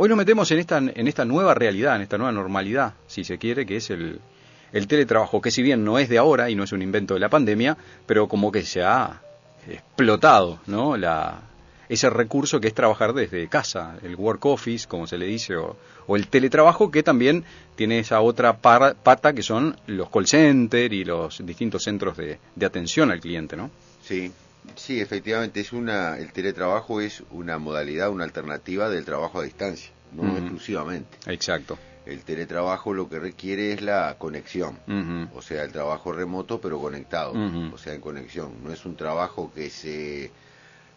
Hoy nos metemos en esta, en esta nueva realidad, en esta nueva normalidad, si se quiere, que es el, el teletrabajo, que si bien no es de ahora y no es un invento de la pandemia, pero como que se ha explotado, ¿no? La, ese recurso que es trabajar desde casa, el work office, como se le dice, o, el teletrabajo, que también tiene esa otra pata que son los call centers y los distintos centros de, atención al cliente, ¿no? Sí, sí, efectivamente, es una, el teletrabajo es una modalidad, una alternativa del trabajo a distancia, no exclusivamente. Exacto. El teletrabajo lo que requiere es la conexión, o sea, el trabajo remoto pero conectado, o sea, en conexión. No es un trabajo que se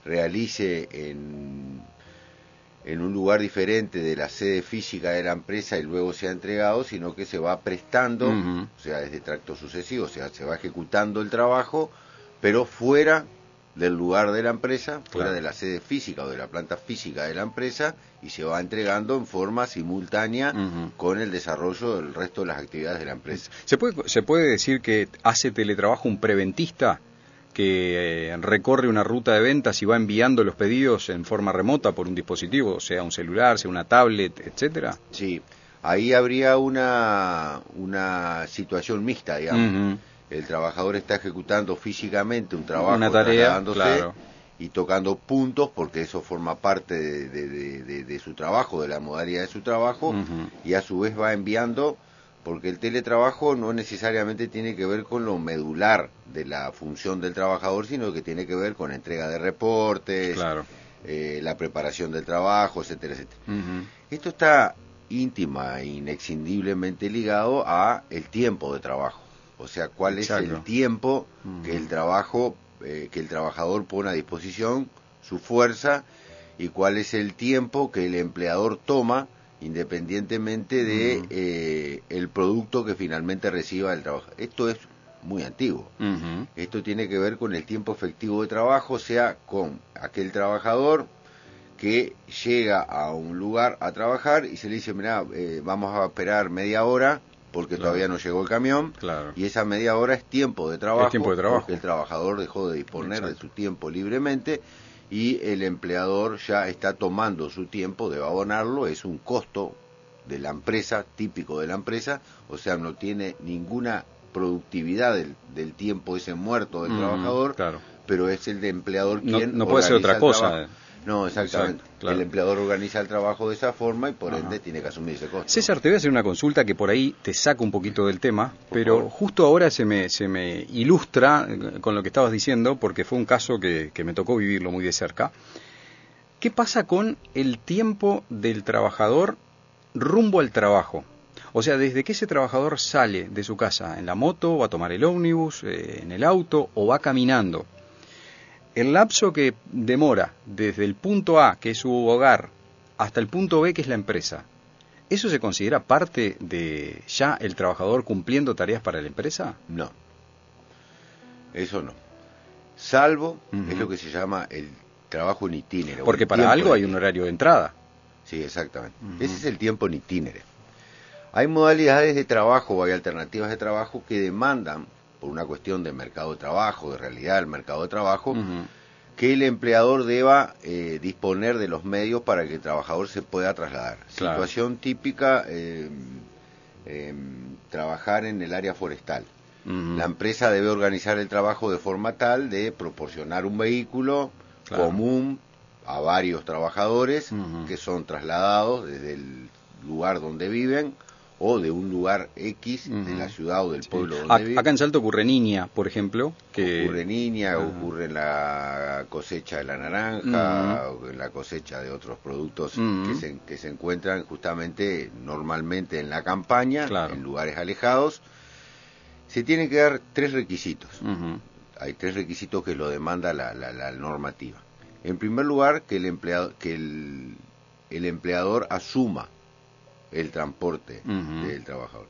realice en, en un lugar diferente de la sede física de la empresa y luego sea entregado, sino que se va prestando, o sea, desde tracto sucesivo, o sea, se va ejecutando el trabajo, pero fuera del lugar de la empresa, fuera de la sede física o de la planta física de la empresa, y se va entregando en forma simultánea con el desarrollo del resto de las actividades de la empresa. ¿Se puede, ¿Se puede decir que hace teletrabajo un preventista? que eh, recorre una ruta de ventas y va enviando los pedidos en forma remota por un dispositivo, sea un celular, sea una tablet, etcétera? Sí, ahí habría una, una situación mixta, digamos. El trabajador está ejecutando físicamente un trabajo, una tarea, y tocando puntos, porque eso forma parte de, su trabajo, de la modalidad de su trabajo, y a su vez va enviando porque el teletrabajo no necesariamente tiene que ver con lo medular de la función del trabajador, sino que tiene que ver con entrega de reportes, eh, la preparación del trabajo, etcétera, etcétera. Esto está íntima e inexcindiblemente ligado a el tiempo de trabajo, o sea, cuál es el tiempo que el trabajo, eh, que el trabajador pone a disposición, su fuerza, y cuál es el tiempo que el empleador toma independientemente de eh, el producto que finalmente reciba el trabajo. Esto es muy antiguo. Esto tiene que ver con el tiempo efectivo de trabajo, o sea, con aquel trabajador que llega a un lugar a trabajar y se le dice, mira, eh, vamos a esperar media hora porque todavía no llegó el camión y esa media hora es tiempo de trabajo, tiempo de trabajo. porque el trabajador dejó de disponer de su tiempo libremente y el empleador ya está tomando su tiempo, de abonarlo, es un costo de la empresa, típico de la empresa, o sea, no tiene ninguna productividad del, tiempo ese muerto del mm, trabajador, pero es el de empleador quien... No, puede ser otra cosa. No, exactamente. El empleador organiza el trabajo de esa forma y por ende tiene que asumir ese costo. César, te voy a hacer una consulta que por ahí te saca un poquito del tema, pero justo ahora se me, se me ilustra eh, con lo que estabas diciendo, porque fue un caso que, que me tocó vivirlo muy de cerca. ¿Qué pasa con el tiempo del trabajador rumbo al trabajo? O sea, desde que ese trabajador sale de su casa en la moto, va a tomar el ómnibus, eh, en el auto o va caminando el lapso que demora desde el punto A, que es su hogar, hasta el punto B, que es la empresa, ¿eso se considera parte de ya el trabajador cumpliendo tareas para la empresa? No. Eso no. Salvo, es lo que se llama el trabajo en itinere. Porque para algo hay un horario de entrada. Sí, exactamente. Ese es el tiempo en itinere. Hay modalidades de trabajo o hay alternativas de trabajo que demandan por una cuestión de mercado de trabajo, de realidad del mercado de trabajo, que el empleador deba eh, disponer de los medios para que el trabajador se pueda trasladar. Situación típica, eh, em, trabajar en el área forestal. La empresa debe organizar el trabajo de forma tal de proporcionar un vehículo común a varios trabajadores que son trasladados desde el lugar donde viven o de un lugar X de la ciudad o del pueblo donde Acá en Salto ocurre niña, por ejemplo. Que... Ocurre niña, ocurre en la cosecha de la naranja, o en la cosecha de otros productos que, se, que se encuentran justamente normalmente en la campaña, en lugares alejados. Se tienen que dar tres requisitos. Hay tres requisitos que lo demanda la, la, normativa. En primer lugar, que el, empleado, que el, el empleador asuma el transporte del trabajador.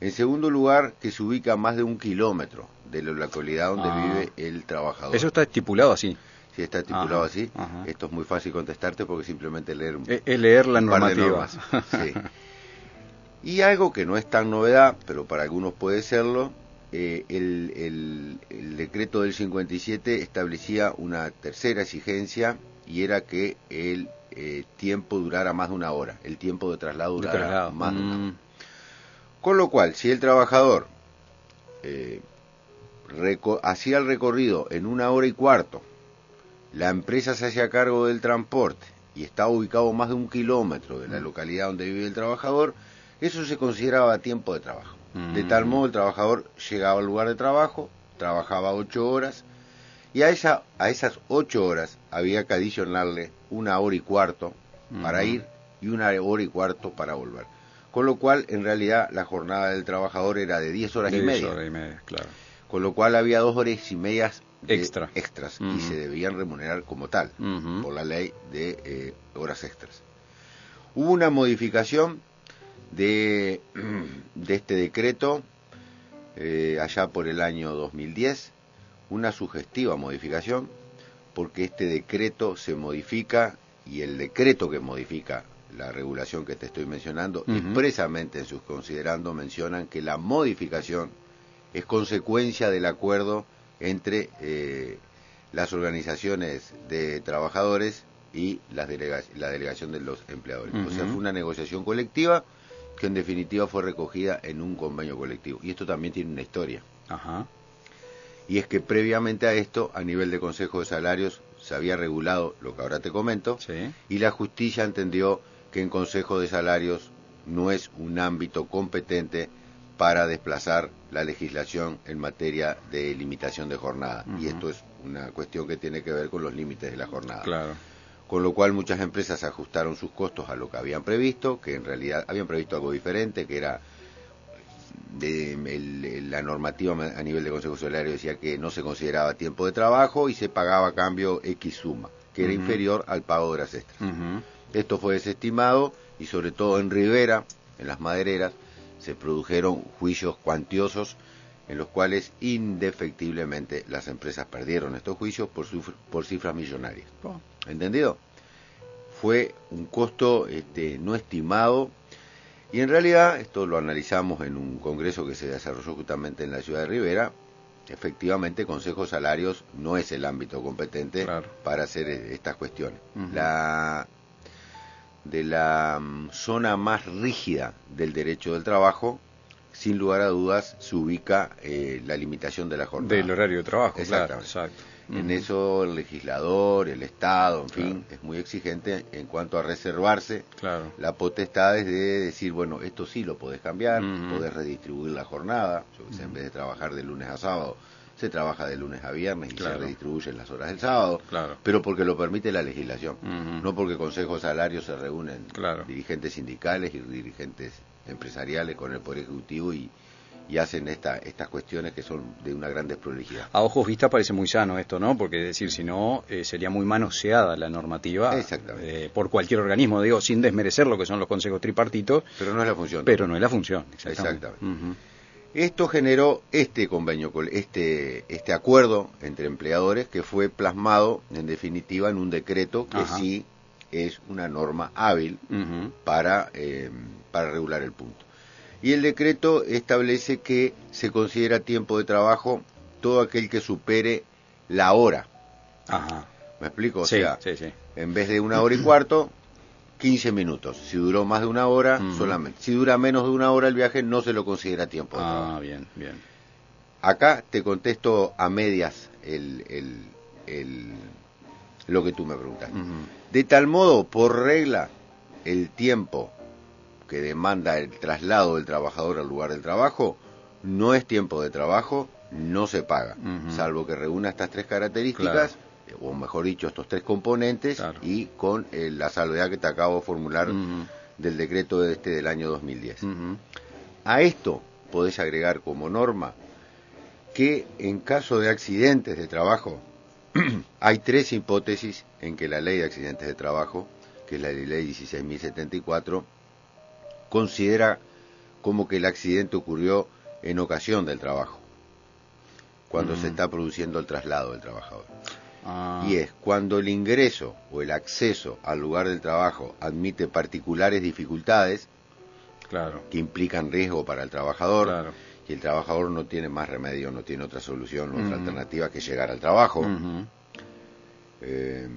En segundo lugar, que se ubica a más de un kilómetro de la localidad donde ah. vive el trabajador. Eso está estipulado así. Sí, está estipulado así. Esto es muy fácil contestarte porque simplemente leer es, es leer la normativa. Sí. Y algo que no es tan novedad, pero para algunos puede serlo, eh, el, el, decreto del 57 establecía una tercera exigencia y era que el eh, tiempo durara más de una hora, el tiempo de traslado durara más de una hora. Mm. Con lo cual, si el trabajador eh, hacía el recorrido en una hora y cuarto, la empresa se hacía cargo del transporte y estaba ubicado más de un kilómetro de la mm. localidad donde vive el trabajador, eso se consideraba tiempo de trabajo. De tal mm. modo el trabajador llegaba al lugar de trabajo, trabajaba ocho horas y a, esa, a esas ocho horas había que adicionarle una hora y cuarto para ir y una hora y cuarto para volver. Con lo cual, en realidad, la jornada del trabajador era de diez horas y media. Horas y media claro. Con lo cual había dos horas y medias Extra. extras y se debían remunerar como tal por la ley de eh, horas extras. Hubo una modificación de, de este decreto eh, allá por el año 2010, una sugestiva modificación, porque este decreto se modifica y el decreto que modifica la regulación que te estoy mencionando, expresamente en sus considerando mencionan que la modificación es consecuencia del acuerdo entre eh, las organizaciones de trabajadores y las la delegación de los empleadores. O sea, fue una negociación colectiva que en definitiva fue recogida en un convenio colectivo. Y esto también tiene una historia. Ajá. Y es que previamente a esto, a nivel de Consejo de Salarios, se había regulado lo que ahora te comento, y la justicia entendió que en Consejo de Salarios no es un ámbito competente para desplazar la legislación en materia de limitación de jornada. Y esto es una cuestión que tiene que ver con los límites de la jornada. Claro con lo cual muchas empresas ajustaron sus costos a lo que habían previsto, que en realidad habían previsto algo diferente, que era de, la normativa a nivel de Consejo Salario decía que no se consideraba tiempo de trabajo y se pagaba a cambio X suma, que era inferior al pago de horas extras. Esto fue desestimado y sobre todo en Rivera, en las madereras, se produjeron juicios cuantiosos en los cuales indefectiblemente las empresas perdieron estos juicios por, por cifras millonarias. ¿Entendido? Fue un costo este, no estimado y en realidad, esto lo analizamos en un congreso que se desarrolló justamente en la ciudad de Rivera, efectivamente Consejo Salarios no es el ámbito competente para hacer eh, estas cuestiones. La de la mm, zona más rígida del derecho del trabajo sin lugar a dudas se ubica eh, la limitación de la jornada. Del horario de trabajo, Exactamente. exacto. En eso el legislador, el Estado, en fin, es muy exigente en cuanto a reservarse claro. la potestad de decir, bueno, esto sí lo podés cambiar, podés redistribuir la jornada, yo en vez de trabajar de lunes a sábado, se trabaja de lunes a viernes y se redistribuyen las horas del sábado, claro. pero porque lo permite la legislación, no porque consejos salarios se reúnen claro. dirigentes sindicales y dirigentes empresariales con el Poder Ejecutivo y, y hacen esta, estas cuestiones que son de una gran desprolijidad. A ojos vista parece muy sano esto, ¿no? Porque decir, si no, eh, sería muy manoseada la normativa eh, por cualquier organismo, digo, sin desmerecer lo que son los consejos tripartitos. Pero no es la función. Pero no es la función, exactamente. Esto generó este convenio, este, este acuerdo entre empleadores que fue plasmado en definitiva en un decreto que sí es una norma hábil para, eh, para regular el punto. Y el decreto establece que se considera tiempo de trabajo todo aquel que supere la hora. Ajá. ¿Me explico? O sea, en vez de una hora y cuarto, 15 minutos. Si duró más de una hora, solamente. Si dura menos de una hora el viaje, no se lo considera tiempo de ah, trabajo. Ah, bien, bien. Acá te contesto a medias el, el, el lo que tú me preguntas. De tal modo, por regla, el tiempo que demanda el traslado del trabajador al lugar del trabajo no es tiempo de trabajo, no se paga, salvo que reúna estas tres características, o mejor dicho, estos tres componentes, y con eh, la salvedad que te acabo de formular del decreto de este del año 2010. A esto podés agregar como norma que en caso de accidentes de trabajo, hay tres hipótesis en que la ley de accidentes de trabajo, que es la ley 16.074, considera como que el accidente ocurrió en ocasión del trabajo, cuando se mm. está produciendo el traslado del trabajador. Ah. Y es cuando el ingreso o el acceso al lugar del trabajo admite particulares dificultades claro. que implican riesgo para el trabajor y el trabajador no tiene más remedio, no tiene otra solución, otra alternativa que llegar al trabajo. Eh,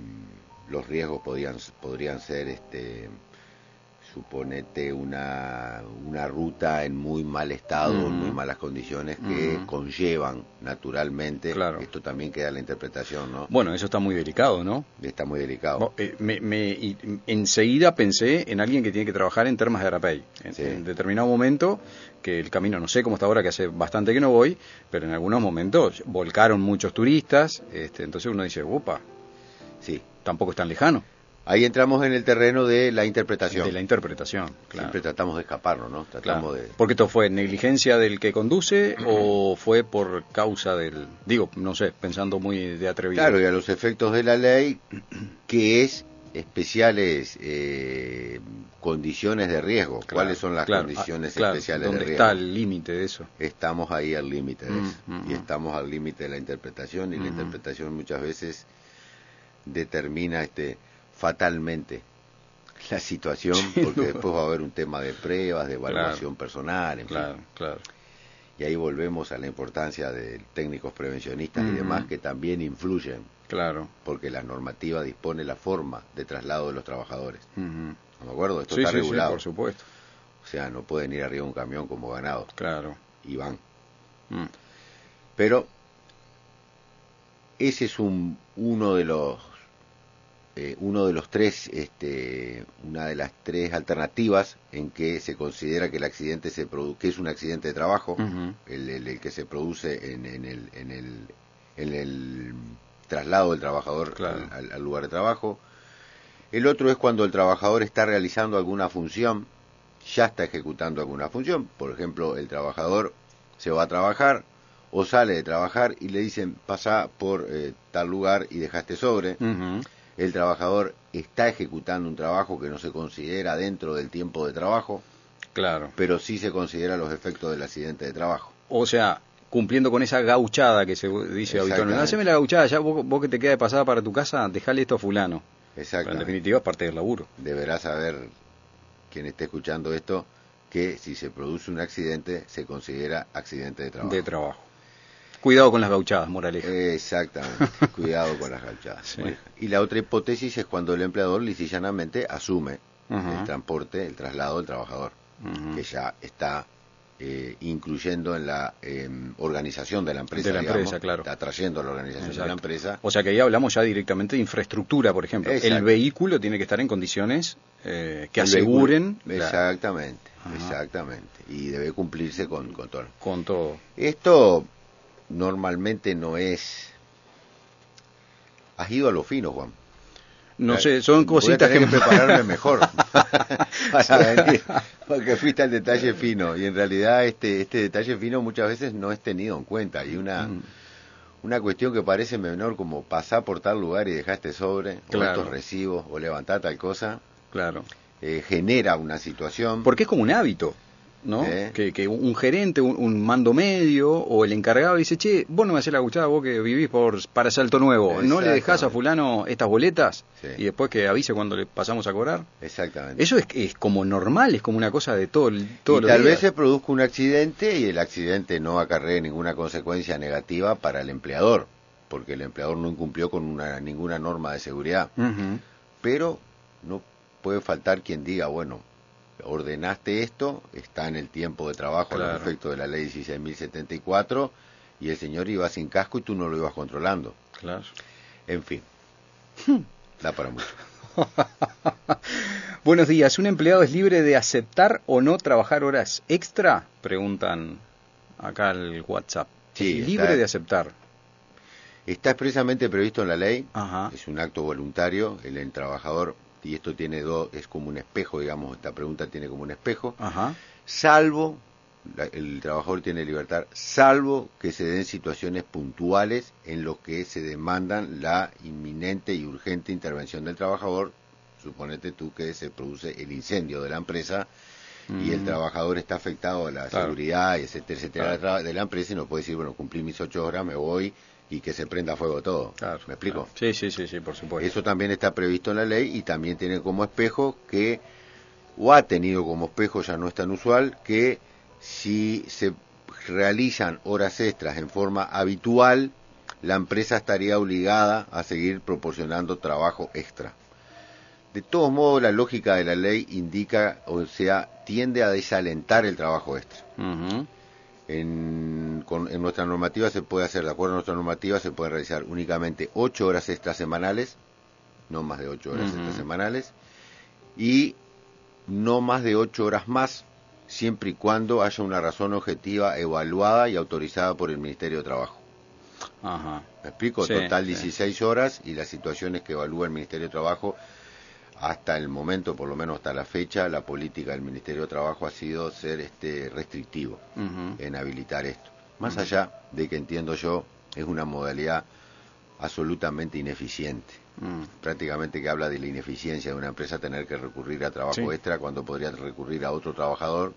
los riesgos podían, podrían ser este, suponete una, una ruta en muy mal estado, en muy malas condiciones que conllevan naturalmente. Claro. Esto también queda la interpretación, ¿no? Bueno, eso está muy delicado, ¿no? Está muy delicado. Eh, me, enseguida pensé en alguien que tiene que trabajar en termas de Arapey. En, determinado momento, que el camino no sé cómo está ahora, que hace bastante que no voy, pero en algunos momentos volcaron muchos turistas, este, entonces uno dice, upa, sí. tampoco es tan lejano. Ahí entramos en el terreno de la interpretación. De la interpretación, claro. Siempre tratamos de escaparnos, ¿no? Tratamos de... Porque esto fue negligencia del que conduce o fue por causa del... Digo, no sé, pensando muy de atrevido. Claro, y a los efectos de la ley, que es especiales eh, condiciones de riesgo. ¿Cuáles son las condiciones ah, especiales de riesgo? ¿Dónde está el límite de eso? Estamos ahí al límite de mm, eso. Mm, y mm. estamos al límite de la interpretación y la interpretación muchas veces determina este fatalmente la situación, porque después va a haber un tema de pruebas, de evaluación personal, en claro, Claro. Y ahí volvemos a la importancia de técnicos prevencionistas y demás que también influyen. Claro. Porque la normativa dispone la forma de traslado de los trabajadores. ¿No me acuerdo? Esto está regulado. por supuesto. O sea, no pueden ir arriba de un camión como ganado. Claro. Y van. Mm. Pero ese es un, uno de los eh, uno de los tres, este, una de las tres alternativas en que se considera que el accidente se que es un accidente de trabajo, el, que se produce en, el, en, el, en el traslado del trabajador al, lugar de trabajo. El otro es cuando el trabajador está realizando alguna función, ya está ejecutando alguna función. Por ejemplo, el trabajador se va a trabajar o sale de trabajar y le dicen pasa por eh, tal lugar y dejaste sobre el trabajador está ejecutando un trabajo que no se considera dentro del tiempo de trabajo, claro, pero sí se considera los efectos del accidente de trabajo. O sea, cumpliendo con esa gauchada que se dice habitualmente, haceme la gauchada, ya vos, que te queda de pasada para tu casa, dejale esto a fulano. Exacto. En definitiva es parte del laburo. Deberá saber quien esté escuchando esto que si se produce un accidente se considera accidente de trabajo. De trabajo. Cuidado con las gauchadas, moraleja. Exactamente, cuidado con las gauchadas. y la otra hipótesis es cuando el empleador lisillanamente asume el transporte, el traslado del trabajador, que ya está eh, incluyendo en la em, organización de la empresa, de la empresa claro. está trayendo a la organización de la empresa. O sea que ahí hablamos ya directamente de infraestructura, por ejemplo. El vehículo tiene que estar en condiciones eh, que aseguren. Exactamente, exactamente. Y debe cumplirse con, con todo. Con todo. Esto normalmente no es... Has ido a lo fino, Juan. No sé, son cositas que... que prepararme mejor para porque fuiste al detalle fino y en realidad este este detalle fino muchas veces no es tenido en cuenta y una mm. una cuestión que parece menor como pasar por tal lugar y dejaste sobre o estos recibos o levantar tal cosa claro. eh, genera una situación. Porque es como un hábito ¿no? Que, un gerente, un, mando medio o el encargado dice, che, vos no me haces la gustada, vos que vivís por, para Salto Nuevo, ¿no le dejás a fulano estas boletas? Y después que avise cuando le pasamos a cobrar. Exactamente. Eso es, es como normal, es como una cosa de todo, todo y tal vez se produzca un accidente y el accidente no acarree ninguna consecuencia negativa para el empleador, porque el empleador no incumplió con una, ninguna norma de seguridad. Pero no puede faltar quien diga, bueno, ordenaste esto, está en el tiempo de trabajo al efecto de la ley 16.074 y el señor iba sin casco y tú no lo ibas controlando. Claro. En fin, da para mucho. Buenos días, ¿un empleado es libre de aceptar o no trabajar horas extra? Preguntan acá el WhatsApp. Sí, libre de aceptar. Está expresamente previsto en la ley, es un acto voluntario, el trabajador y esto tiene dos, es como un espejo, digamos, esta pregunta tiene como un espejo, salvo, el trabajador tiene libertad, salvo que se den situaciones puntuales en los que se demandan la inminente y urgente intervención del trabajador, suponete tú que se produce el incendio de la empresa, y el mm. trabajador está afectado a la seguridad, etcétera, etcétera, de la empresa y no puede decir, bueno, cumplí mis ocho horas, me voy y que se prenda fuego todo. ¿Me explico? Sí, sí, sí, sí, por supuesto. Eso también está previsto en la ley y también tiene como espejo que, o ha tenido como espejo, ya no es tan usual, que si se realizan horas extras en forma habitual, la empresa estaría obligada a seguir proporcionando trabajo extra. De todos modos, la lógica de la ley indica, o sea, tiende a desalentar el trabajo extra. en, nuestra normativa se puede hacer, de acuerdo a nuestra normativa, se puede realizar únicamente ocho horas extras semanales, no más de ocho horas extras semanales, y no más de ocho horas más, siempre y cuando haya una razón objetiva evaluada y autorizada por el Ministerio de Trabajo. Ajá. ¿Me explico? Total 16 horas y las situaciones que evalúa el Ministerio de Trabajo hasta el momento, por lo menos hasta la fecha, la política del Ministerio de Trabajo ha sido ser este restrictivo en habilitar esto. Más allá de que entiendo yo es una modalidad absolutamente ineficiente. Mm. Prácticamente que habla de la ineficiencia de una empresa tener que recurrir a trabajo extra cuando podría recurrir a otro trabajador.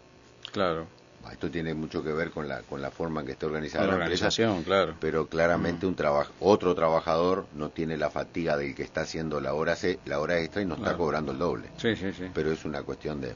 Claro. Esto tiene mucho que ver con la, con la forma en que está organizada la, organización, claro. Pero claramente un trabajo, otro trabajador no tiene la fatiga del que está haciendo la hora, la hora extra y no está cobrando el doble. Sí, sí, sí. Pero es una cuestión de,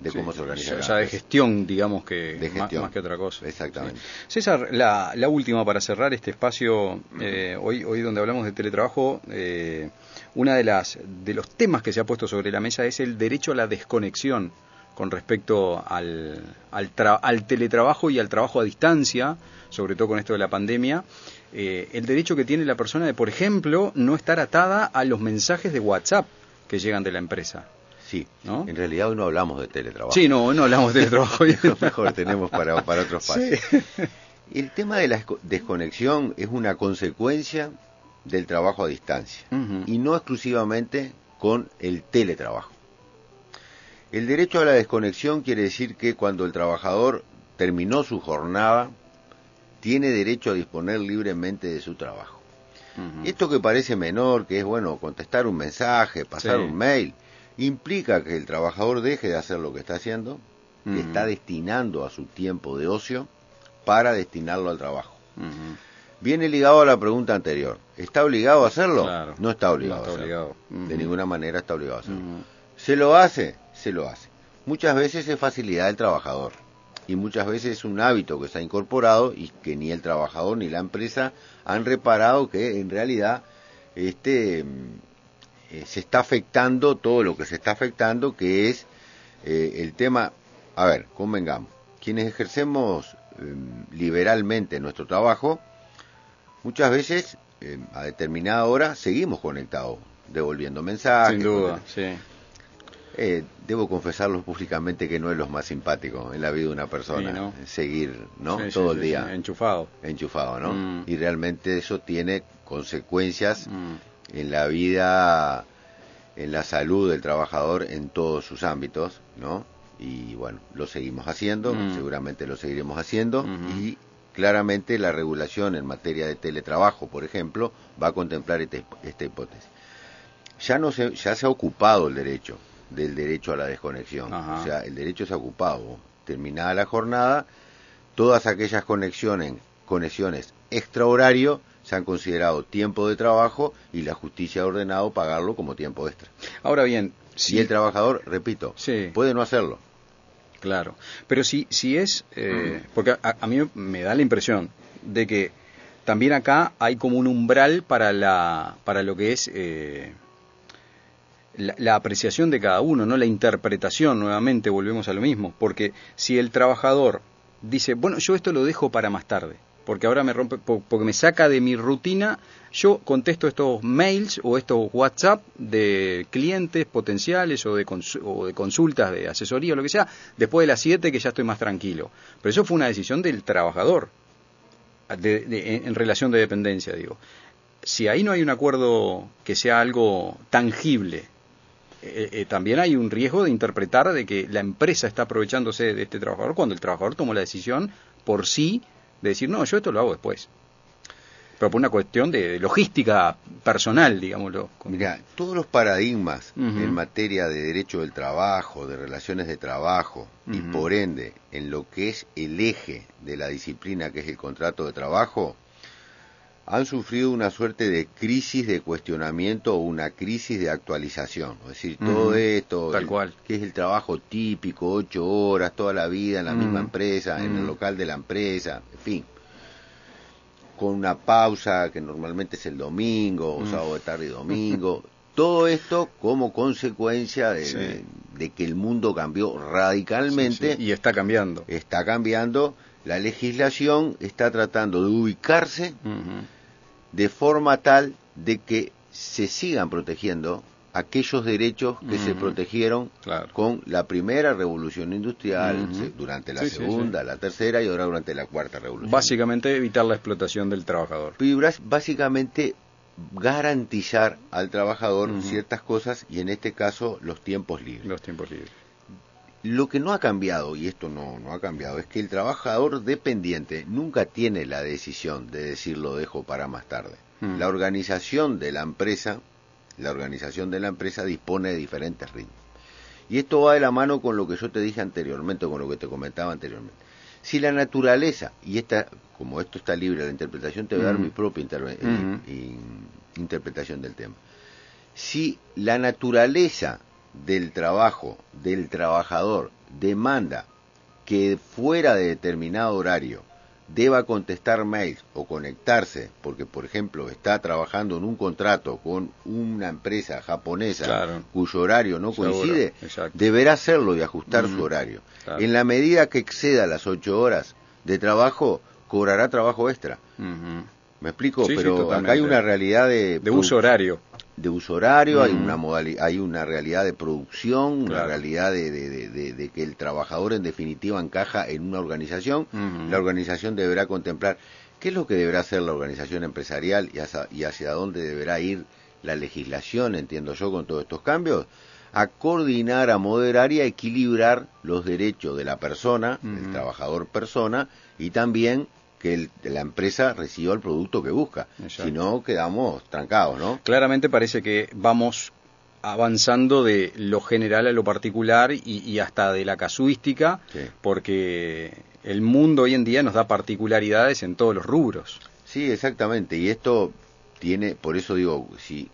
de cómo se organiza. O sea, de gestión, digamos que de gestión. Más, que otra cosa. Exactamente. César, la, la, última para cerrar este espacio, eh, hoy, hoy donde hablamos de teletrabajo, eh, una de las de los temas que se ha puesto sobre la mesa es el derecho a la desconexión con respecto al, al, teletrabajo y al trabajo a distancia, sobre todo con esto de la pandemia, eh, el derecho que tiene la persona de, por ejemplo, no estar atada a los mensajes de WhatsApp que llegan de la empresa. Sí, ¿no? en realidad hoy no hablamos de teletrabajo. Sí, no, hoy no hablamos de teletrabajo. mejor tenemos para, para otros pasos. El tema de la desconexión es una consecuencia del trabajo a distancia y no exclusivamente con el teletrabajo. El derecho a la desconexión quiere decir que cuando el trabajador terminó su jornada, tiene derecho a disponer libremente de su trabajo. Esto que parece menor, que es bueno contestar un mensaje, pasar un mail, implica que el trabajador deje de hacer lo que está haciendo, que está destinando a su tiempo de ocio para destinarlo al trabajo. Viene ligado a la pregunta anterior. ¿Está obligado a hacerlo? No está obligado a hacerlo. De ninguna manera está obligado a hacerlo. ¿Se lo hace? se lo hace. Muchas veces es facilidad del trabajador y muchas veces es un hábito que se ha incorporado y que ni el trabajador ni la empresa han reparado que en realidad este eh, se está afectando todo lo que se está afectando que es eh, el tema a ver convengamos quienes ejercemos em, liberalmente nuestro trabajo muchas veces em, a determinada hora seguimos conectados devolviendo mensajes sin duda sí eh, debo confesarlo públicamente que no es lo más simpático en la vida de una persona, seguir, ¿no? Todo el día. enchufado. Enchufado, ¿no? Mm. Y realmente eso tiene consecuencias mm. En la vida, en la salud del trabajador en todos sus ámbitos, ¿no? Y bueno, lo seguimos haciendo, mm. seguramente lo seguiremos haciendo y claramente la regulación en materia de teletrabajo, por ejemplo, va a contemplar este, esta hipótesis. Ya no se, ya se ha ocupado el derecho, del derecho a la desconexión. O sea, el derecho se ha ocupado. Terminada la jornada, todas aquellas conexiones, conexiones extrahorario se han considerado tiempo de trabajo y la justicia ha ordenado pagarlo como tiempo extra. Ahora bien, si y el trabajador, repito, puede no hacerlo. Claro, pero si, si es, eh, mm. porque a, mí me da la impresión de que también acá hay como un umbral para, la, para lo que es... Eh, la, apreciación de cada uno, no la interpretación, nuevamente volvemos a lo mismo, porque si el trabajador dice, bueno, yo esto lo dejo para más tarde, porque ahora me rompe, porque me saca de mi rutina, yo contesto estos mails o estos WhatsApp de clientes potenciales o de, o de consultas de asesoría o lo que sea, después de las 7 que ya estoy más tranquilo. Pero eso fue una decisión del trabajador, en relación de dependencia, digo. Si ahí no hay un acuerdo que sea algo tangible, eh, eh, también hay un riesgo de interpretar de que la empresa está aprovechándose de este trabajador cuando el trabajador tomó la decisión por sí de decir, no, yo esto lo hago después. Pero por una cuestión de logística personal, digámoslo. Mira, todos los paradigmas en materia de derecho del trabajo, de relaciones de trabajo, y por ende en lo que es el eje de la disciplina que es el contrato de trabajo, han sufrido una suerte de crisis de cuestionamiento o una crisis de actualización. Es decir, todo esto, Tal cual. que es el trabajo típico, ocho horas, toda la vida en la misma empresa, en el local de la empresa, en fin. Con una pausa que normalmente es el domingo, o sábado de tarde y domingo. Todo esto como consecuencia de, de, que el mundo cambió radicalmente. Y está cambiando. Está cambiando. La legislación está tratando de ubicarse de forma tal de que se sigan protegiendo aquellos derechos que se protegieron con la primera revolución industrial, durante la segunda, la tercera y ahora durante la cuarta revolución. Básicamente evitar la explotación del trabajador. Básicamente garantizar al trabajador ciertas cosas y en este caso los tiempos libres. Los tiempos libres. Lo que no ha cambiado, y esto no, no ha cambiado, es que el trabajador dependiente nunca tiene la decisión de decir lo dejo para más tarde. Hmm. La organización de la empresa, la organización de la empresa dispone de diferentes ritmos. Y esto va de la mano con lo que yo te dije anteriormente, con lo que te comentaba anteriormente. Si la naturaleza, y esta, como esto está libre de la interpretación, te voy a dar hmm. mi propia eh, interpretación del tema. Si la naturaleza del trabajo del trabajador demanda que fuera de determinado horario deba contestar mails o conectarse, porque por ejemplo está trabajando en un contrato con una empresa japonesa cuyo horario no coincide, deberá hacerlo y ajustar su horario. En la medida que exceda las ocho horas de trabajo, cobrará trabajo extra. ¿Me explico? Pero acá hay una realidad de... De uso horario de uso horario, hay una hay una realidad de producción, una realidad de, de, que el trabajador en definitiva encaja en una organización. La organización deberá contemplar qué es lo que deberá hacer la organización empresarial y hacia, y hacia dónde deberá ir la legislación, entiendo yo, con todos estos cambios, a coordinar, a moderar y a equilibrar los derechos de la persona, del trabajador persona, y también que la empresa reciba el producto que busca. Si no, quedamos trancados, ¿no? Claramente parece que vamos avanzando de lo general a lo particular y, hasta de la casuística, porque el mundo hoy en día nos da particularidades en todos los rubros. Sí, exactamente. Y esto tiene, por eso digo, si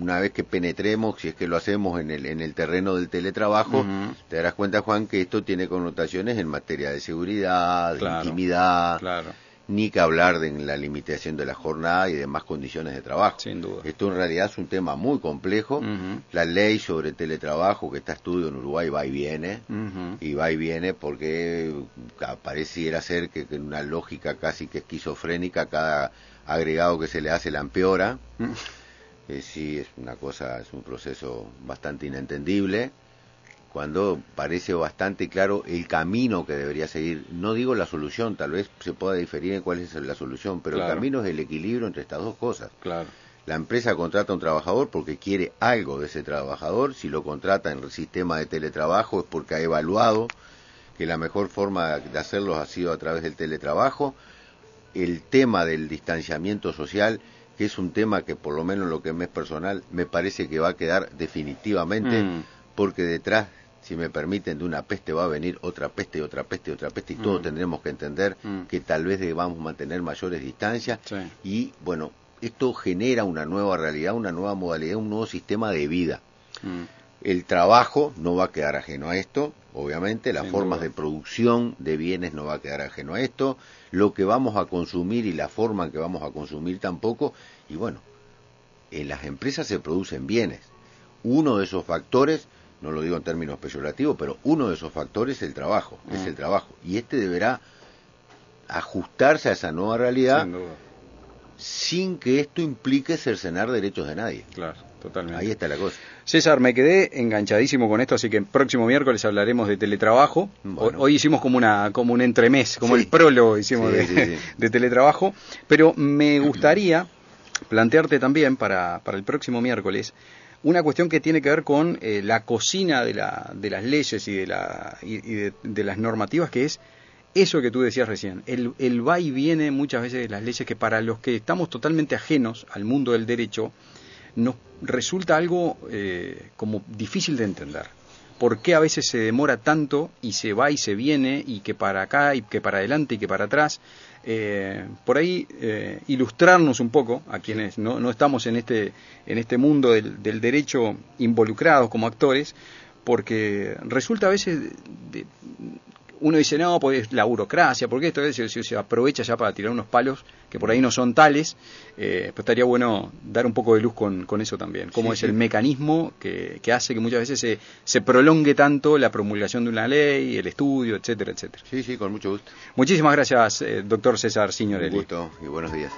una vez que penetremos, si es que lo hacemos en el, en el terreno del teletrabajo, te darás cuenta, Juan, que esto tiene connotaciones en materia de seguridad, de intimidad, ni que hablar de la limitación de la jornada y demás condiciones de trabajo. Sin duda. Esto en realidad es un tema muy complejo. La ley sobre teletrabajo que está estudio en Uruguay va y viene, y va y viene porque pareciera ser que en una lógica casi que esquizofrénica cada agregado que se le hace la empeora sí es una cosa, es un proceso bastante inentendible, cuando parece bastante claro el camino que debería seguir. No digo la solución, tal vez se pueda diferir en cuál es la solución, pero el camino es el equilibrio entre estas dos cosas. Claro. La empresa contrata a un trabajador porque quiere algo de ese trabajador, si lo contrata en el sistema de teletrabajo es porque ha evaluado que la mejor forma de hacerlo ha sido a través del teletrabajo. El tema del distanciamiento social que es un tema que por lo menos lo que me es personal me parece que va a quedar definitivamente mm. porque detrás si me permiten de una peste va a venir otra peste y otra peste y otra peste y todos mm. tendremos que entender mm. que tal vez debamos mantener mayores distancias y bueno esto genera una nueva realidad una nueva modalidad un nuevo sistema de vida el trabajo no va a quedar ajeno a esto obviamente, las formas de producción de bienes no va a quedar ajeno a esto, lo que vamos a consumir y la forma en que vamos a consumir tampoco, y bueno, en las empresas se producen bienes. Uno de esos factores, no lo digo en términos peyorativos, pero uno de esos factores es el trabajo, es mm. el trabajo, y este deberá ajustarse a esa nueva realidad sin que esto implique cercenar derechos de nadie. Claro, totalmente. Ahí está la cosa. César, me quedé enganchadísimo con esto, así que el próximo miércoles hablaremos de teletrabajo. Hoy hicimos como una como un entremés, como el prólogo hicimos de, teletrabajo, pero me gustaría plantearte también para, para el próximo miércoles una cuestión que tiene que ver con eh, la cocina de, la, de las leyes y de, la, y de, las normativas, que es eso que tú decías recién, el, el va y viene muchas veces de las leyes que para los que estamos totalmente ajenos al mundo del derecho, nos resulta algo eh, como difícil de entender. por qué a veces se demora tanto y se va y se viene y que para acá y que para adelante y que para atrás. Eh, por ahí eh, ilustrarnos un poco a quienes no, no, estamos en este, en este mundo del, derecho involucrados como actores, porque resulta a veces de, uno dice, no, pues la burocracia, porque esto es, se, se, aprovecha ya para tirar unos palos que por ahí no son tales, eh, pues estaría bueno dar un poco de luz con, con eso también, cómo sí, es sí. el mecanismo que, que, hace que muchas veces se, se, prolongue tanto la promulgación de una ley, el estudio, etcétera, etcétera. Sí, sí, con mucho gusto. Muchísimas gracias, eh, doctor César Signorelli. Un gusto y buenos días.